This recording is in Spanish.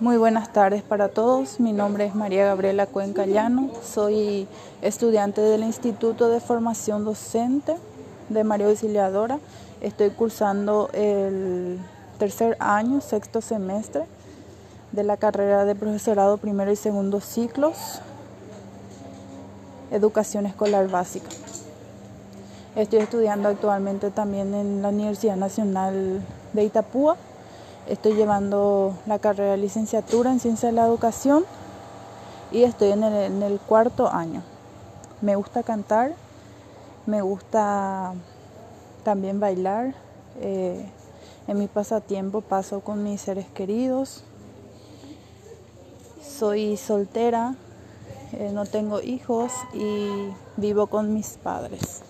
Muy buenas tardes para todos. Mi nombre es María Gabriela Cuenca Llano. Soy estudiante del Instituto de Formación Docente de María Auxiliadora. Estoy cursando el tercer año, sexto semestre de la carrera de profesorado primero y segundo ciclos, educación escolar básica. Estoy estudiando actualmente también en la Universidad Nacional de Itapúa Estoy llevando la carrera de licenciatura en Ciencia de la Educación y estoy en el, cuarto año. Me gusta cantar, me gusta también bailar. Eh, en mi pasatiempo paso con mis seres queridos. Soy soltera, eh, no tengo hijos y vivo con mis padres.